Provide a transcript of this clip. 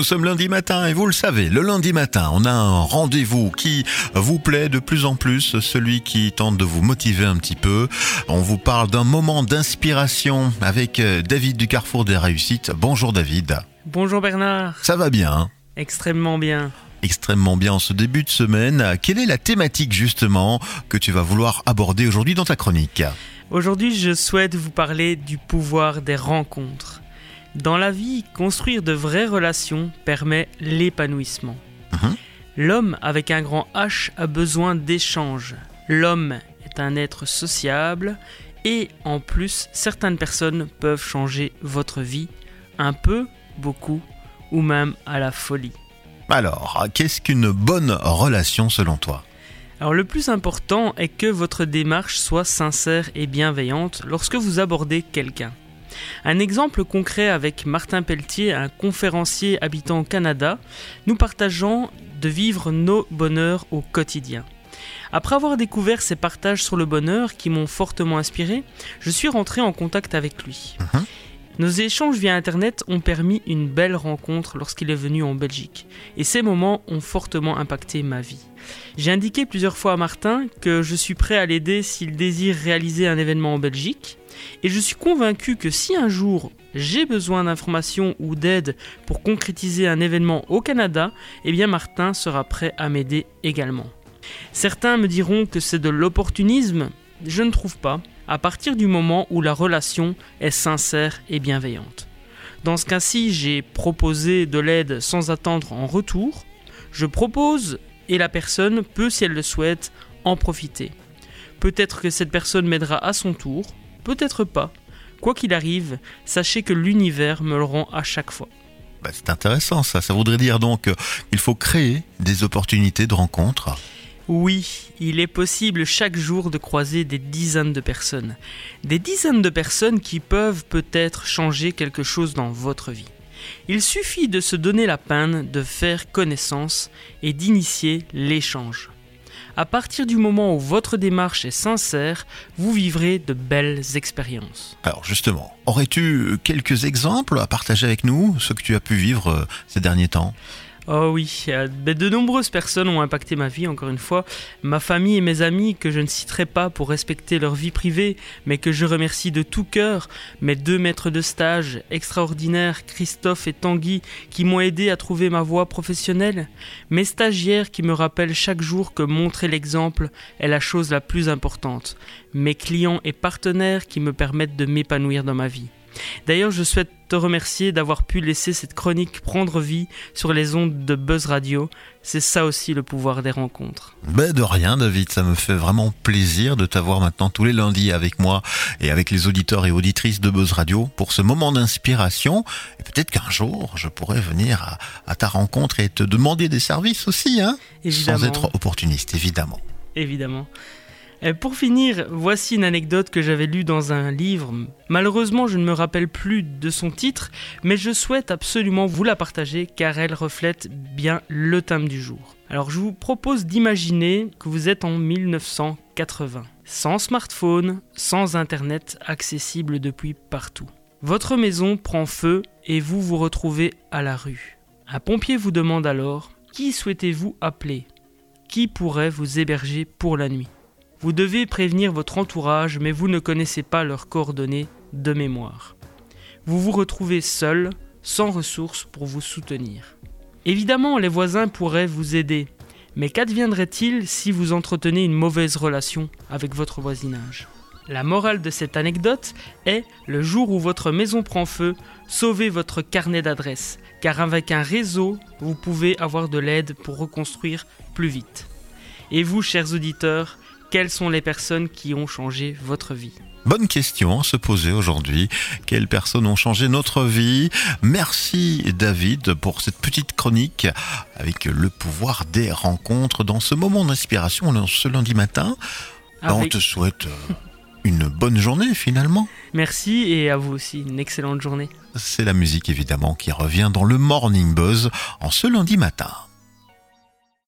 Nous sommes lundi matin et vous le savez, le lundi matin, on a un rendez-vous qui vous plaît de plus en plus, celui qui tente de vous motiver un petit peu. On vous parle d'un moment d'inspiration avec euh, David du Carrefour des Réussites. Bonjour David. Bonjour Bernard. Ça va bien hein? Extrêmement bien. Extrêmement bien en ce début de semaine. Quelle est la thématique justement que tu vas vouloir aborder aujourd'hui dans ta chronique? Aujourd'hui, je souhaite vous parler du pouvoir des rencontres. Dans la vie, construire de vraies relations permet l'épanouissement. Mhm. L'homme avec un grand H a besoin d'échanges. L'homme est un être sociable et en plus, certaines personnes peuvent changer votre vie un peu, beaucoup ou même à la folie. Alors, qu'est-ce qu'une bonne relation selon toi? Alors le plus important est que votre démarche soit sincère et bienveillante lorsque vous abordez quelqu'un. Un exemple concret avec Martin Pelletier, un conférencier habitant au Canada, nous partageons de vivre nos bonheurs au quotidien. Après avoir découvert ses partages sur le bonheur qui m'ont fortement inspiré, je suis rentré en contact avec lui. Mhm. Nos échanges via Internet ont permis une belle rencontre lorsqu'il est venu en Belgique, et ces moments ont fortement impacté ma vie. J'ai indiqué plusieurs fois à Martin que je suis prêt à l'aider s'il désire réaliser un événement en Belgique, et je suis convaincu que si un jour j'ai besoin d'informations ou d'aide pour concrétiser un événement au Canada, eh bien Martin sera prêt à m'aider également. Certains me diront que c'est de l'opportunisme, je ne trouve pas, à partir du moment où la relation est sincère et bienveillante. Dans ce cas-ci, j'ai proposé de l'aide sans attendre en retour. Je propose et la personne peut, si elle le souhaite, en profiter. Peut-être que cette personne m'aidera à son tour, peut-être pas. Quoi qu'il arrive, sachez que l'univers me le rend à chaque fois. Bah, C'est intéressant ça. Ça voudrait dire donc euh, qu'il faut créer des opportunités de rencontre. Oui, il est possible chaque jour de croiser des dizaines de personnes. Des dizaines de personnes qui peuvent peut-être changer quelque chose dans votre vie. Il suffit de se donner la peine de faire connaissance et d'initier l'échange. À partir du moment où votre démarche est sincère, vous vivrez de belles expériences. Alors justement, aurais-tu quelques exemples à partager avec nous, ce que tu as pu vivre euh, ces derniers temps? Oh oui, euh, ben, de nombreuses personnes ont impacté ma vie, encore une fois. Ma famille et mes amis, que je ne citerai pas pour respecter leur vie privée, mais que je remercie de tout cœur. Mes deux maîtres de stage extraordinaires, Christophe et Tanguy, qui m'ont aidé à trouver ma voie professionnelle. Mes stagiaires qui me rappellent chaque jour que montrer l'exemple est la chose la plus importante. Mes clients et partenaires qui me permettent de m'épanouir dans ma vie. D'ailleurs, je souhaite te remercier d'avoir pu laisser cette chronique prendre vie sur les ondes de Buzz Radio. C'est ça aussi le pouvoir des rencontres. Ben de rien David, ça me fait vraiment plaisir de t'avoir maintenant tous les lundis avec moi et avec les auditeurs et auditrices de Buzz Radio pour ce moment d'inspiration. Et peut-être qu'un jour, je pourrais venir à, à ta rencontre et te demander des services aussi, hein Évidemment. Sans être opportuniste, évidemment. Évidemment. Et pour finir, voici une anecdote que j'avais lue dans un livre. Malheureusement, je ne me rappelle plus de son titre, mais je souhaite absolument vous la partager car elle reflète bien le thème du jour. Alors je vous propose d'imaginer que vous êtes en 1980, sans smartphone, sans internet accessible depuis partout. Votre maison prend feu et vous vous retrouvez à la rue. Un pompier vous demande alors qui souhaitez-vous appeler? Qui pourrait vous héberger pour la nuit? Vous devez prévenir votre entourage, mais vous ne connaissez pas leurs coordonnées de mémoire. Vous vous retrouvez seul, sans ressources pour vous soutenir. Évidemment, les voisins pourraient vous aider, mais qu'adviendrait-il si vous entretenez une mauvaise relation avec votre voisinage? La morale de cette anecdote est, le jour où votre maison prend feu, sauvez votre carnet d'adresses, car avec un réseau, vous pouvez avoir de l'aide pour reconstruire plus vite. Et vous, chers auditeurs, quelles sont les personnes qui ont changé votre vie Bonne question à se poser aujourd'hui. Quelles personnes ont changé notre vie Merci David pour cette petite chronique avec le pouvoir des rencontres dans ce moment d'inspiration ce lundi matin. Ben, On te souhaite euh, une bonne journée finalement. Merci et à vous aussi, une excellente journée. C'est la musique évidemment qui revient dans le Morning Buzz en ce lundi matin.